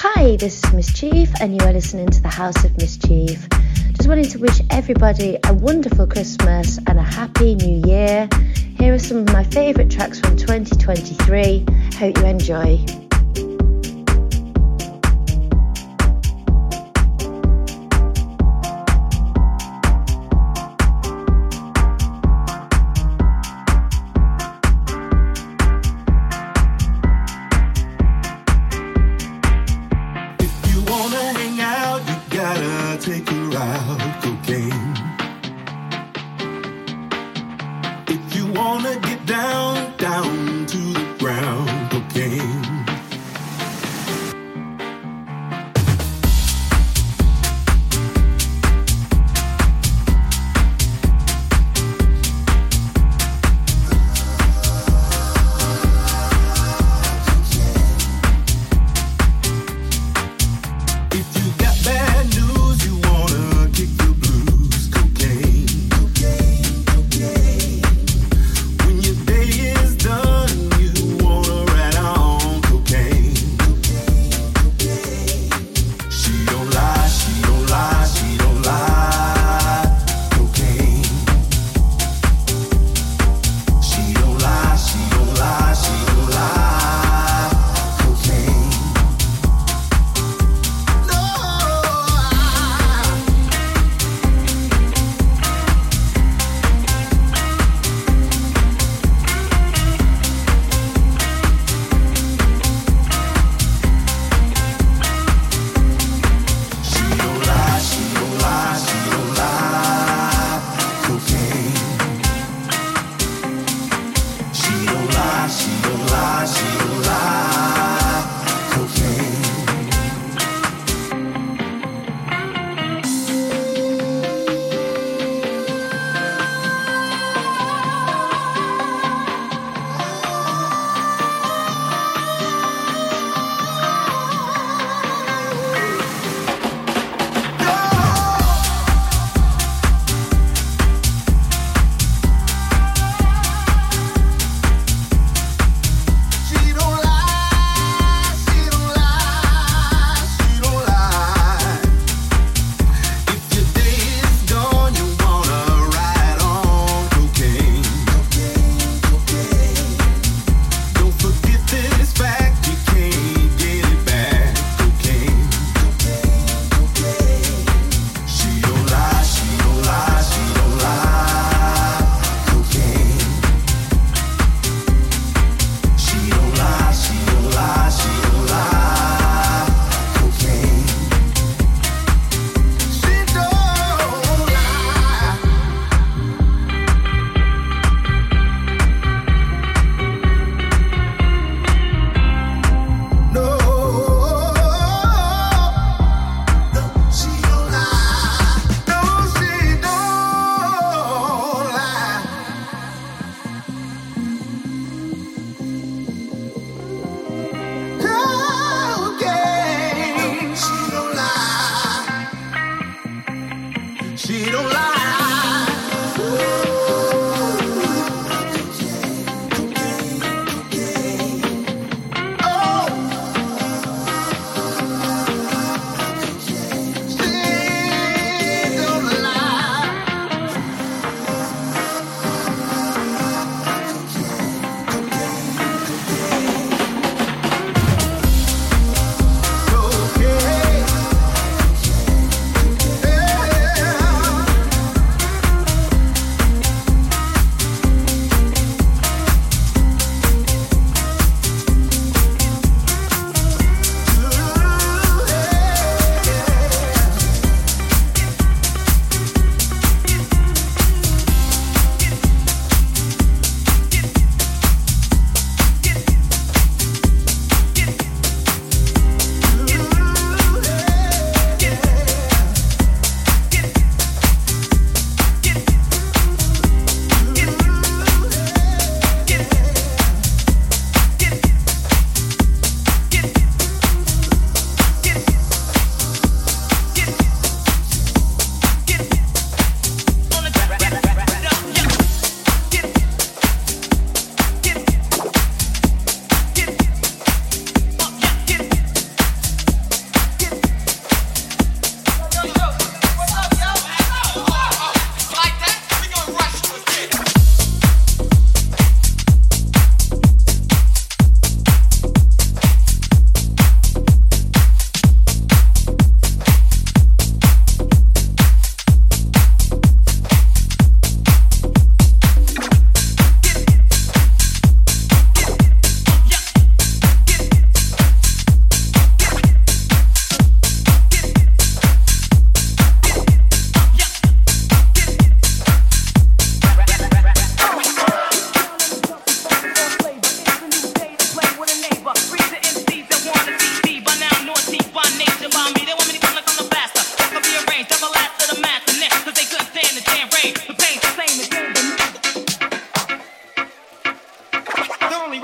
Hi, this is Miss Chief, and you are listening to the House of Miss Chief. Just wanted to wish everybody a wonderful Christmas and a happy new year. Here are some of my favourite tracks from 2023. Hope you enjoy.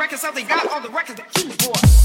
records, how they got all the records that you bought.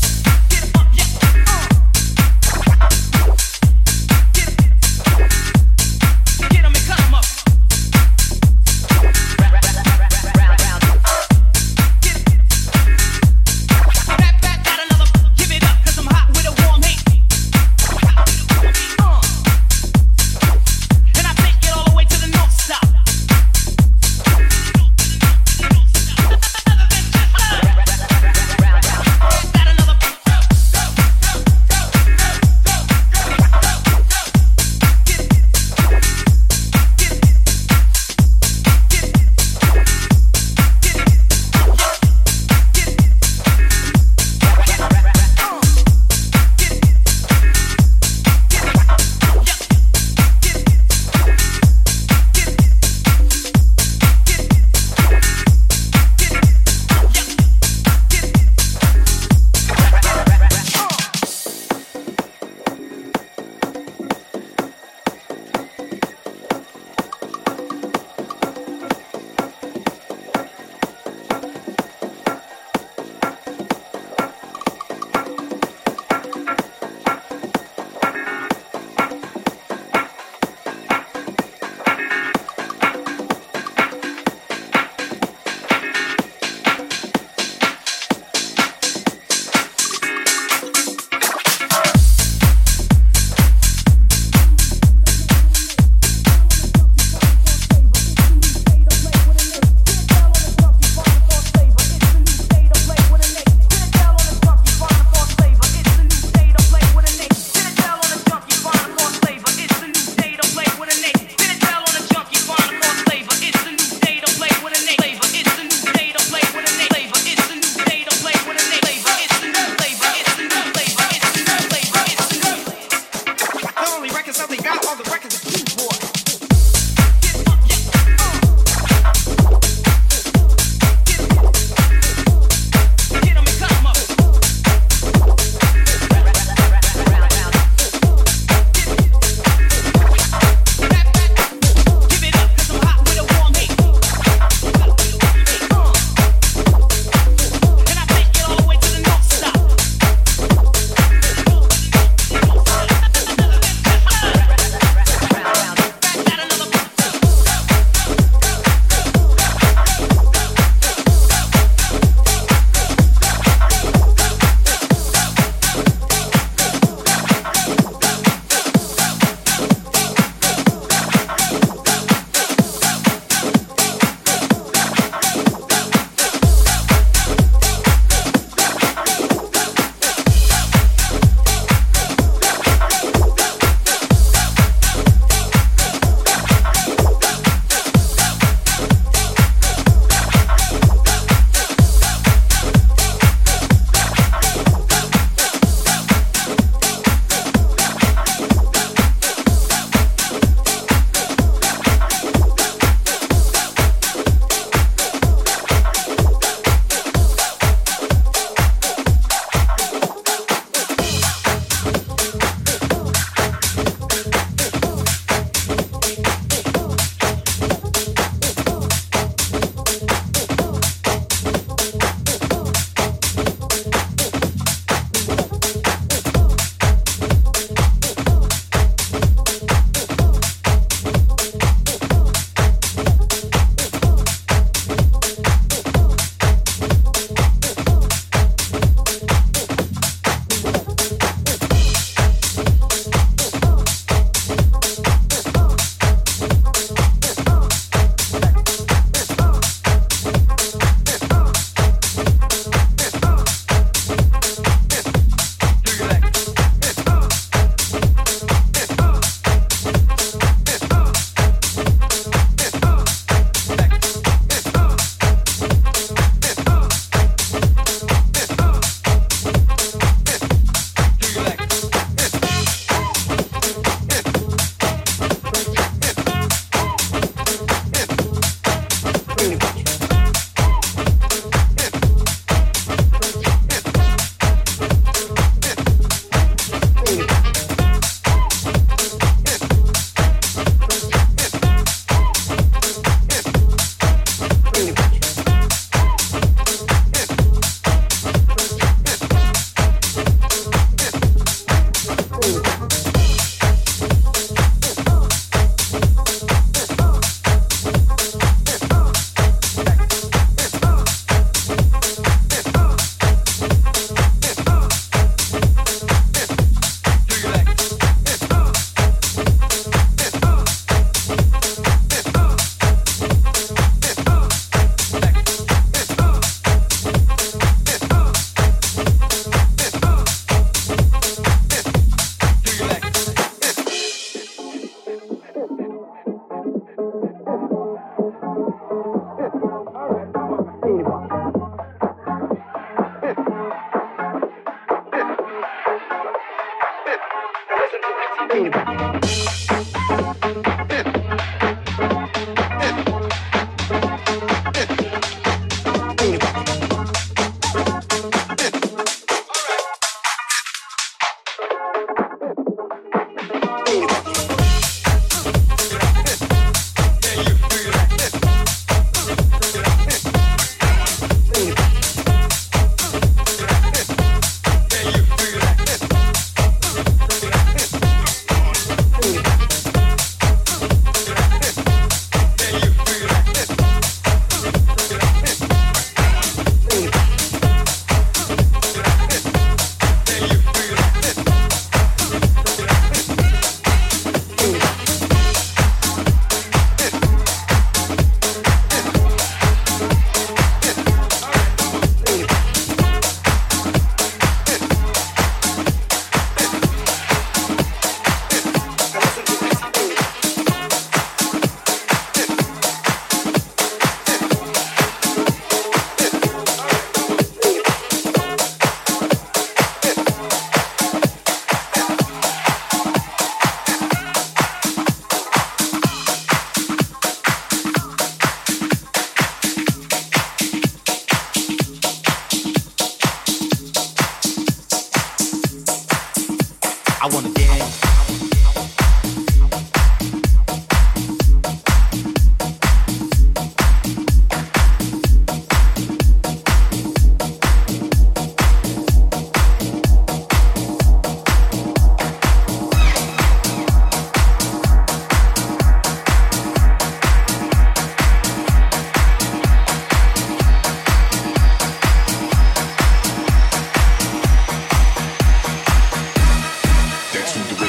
Jackson.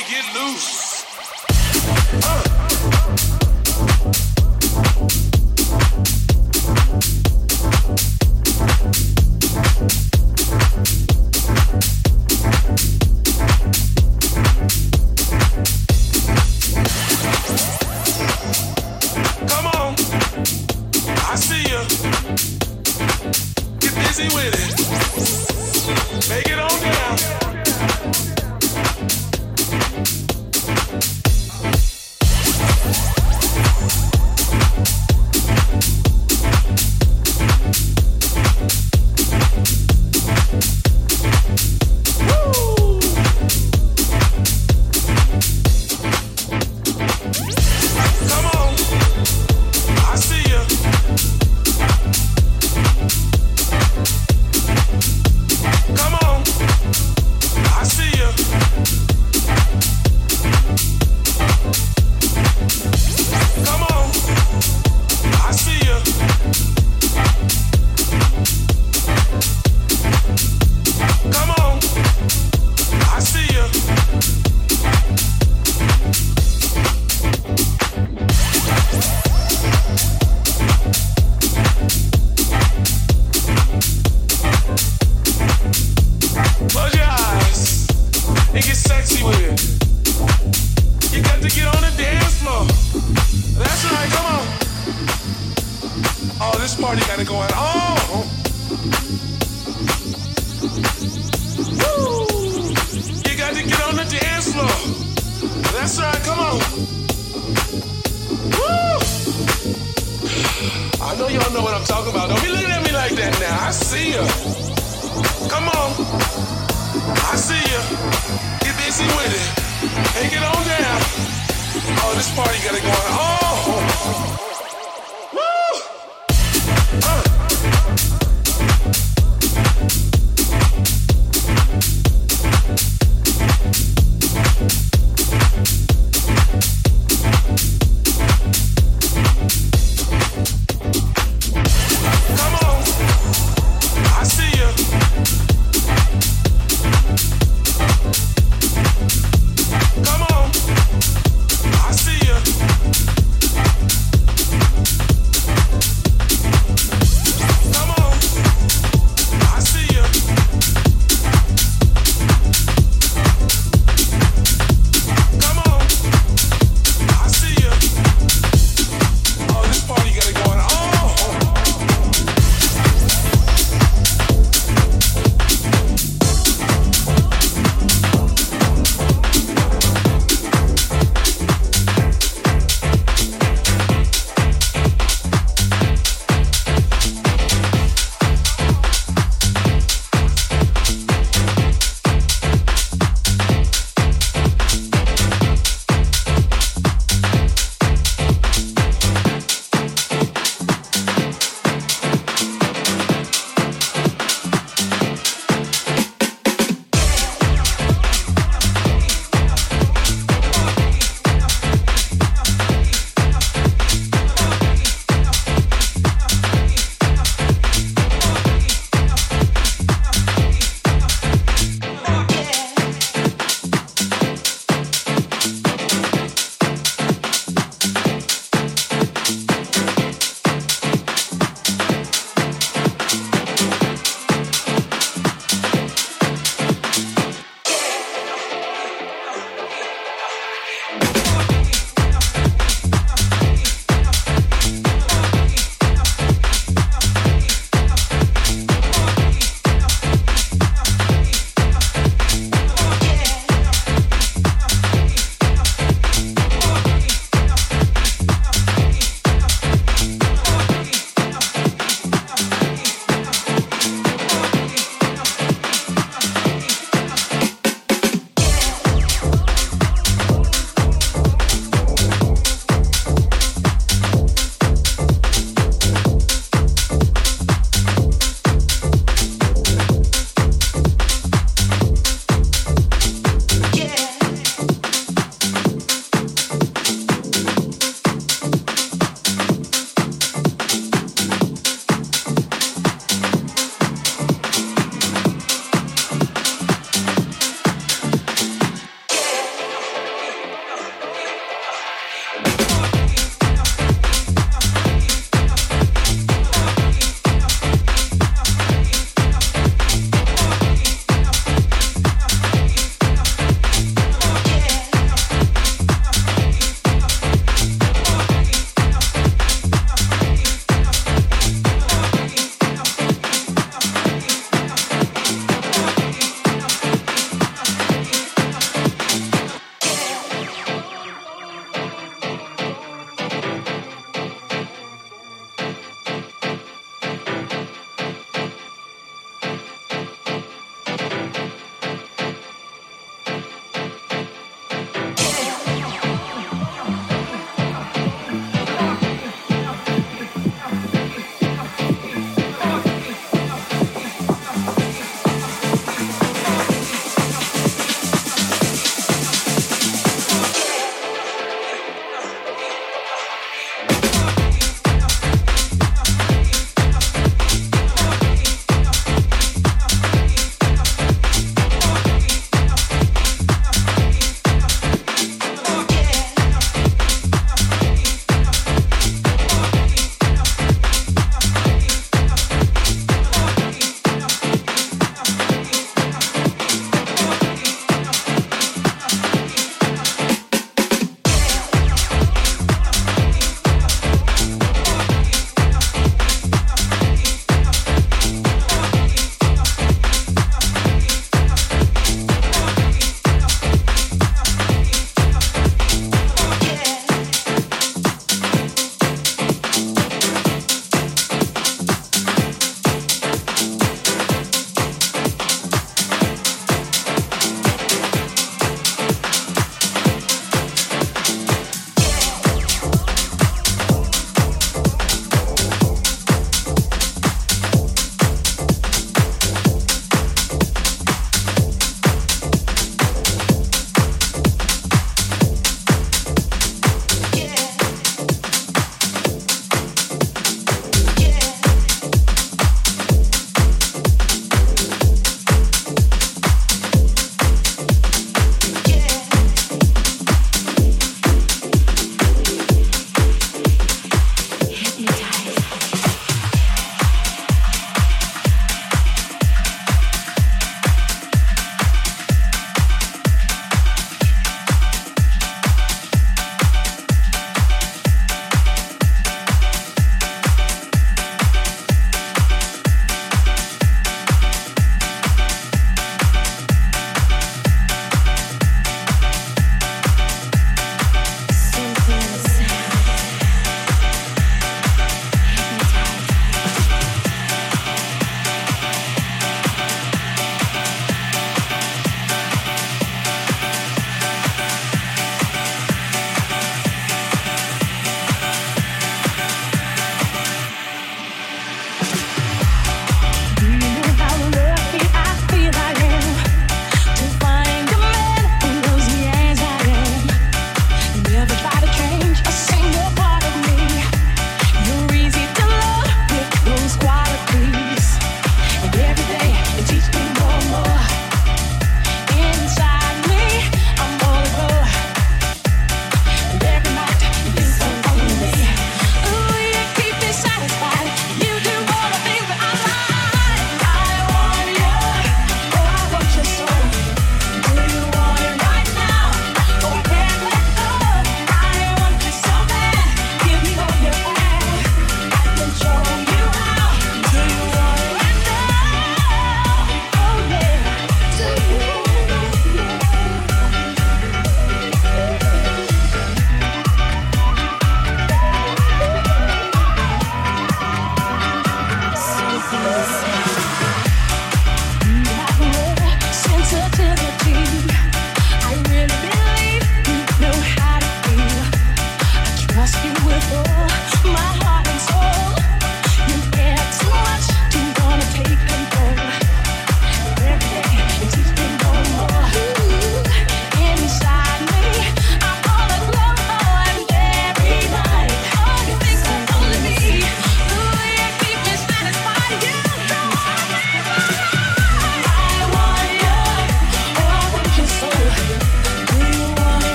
Get loose. with it. Take it on down. Oh, this party got it going on. Oh.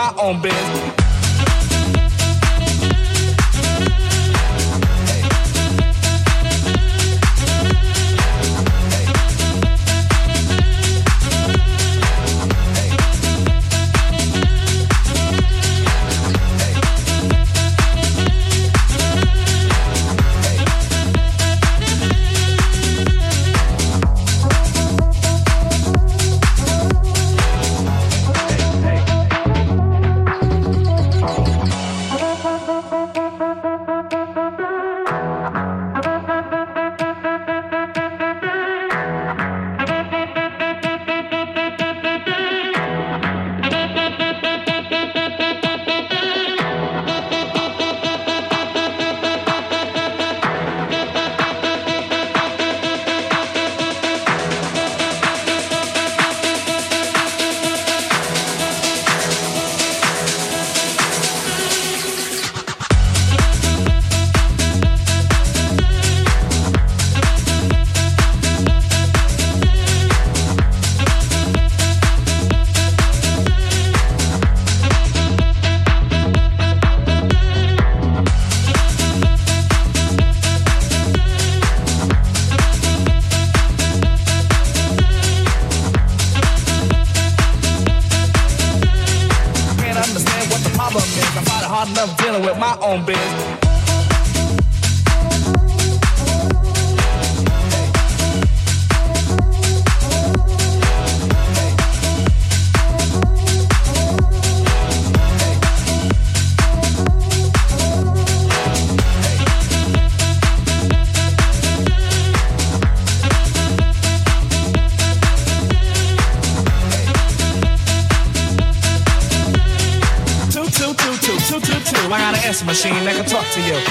My own biz. To you.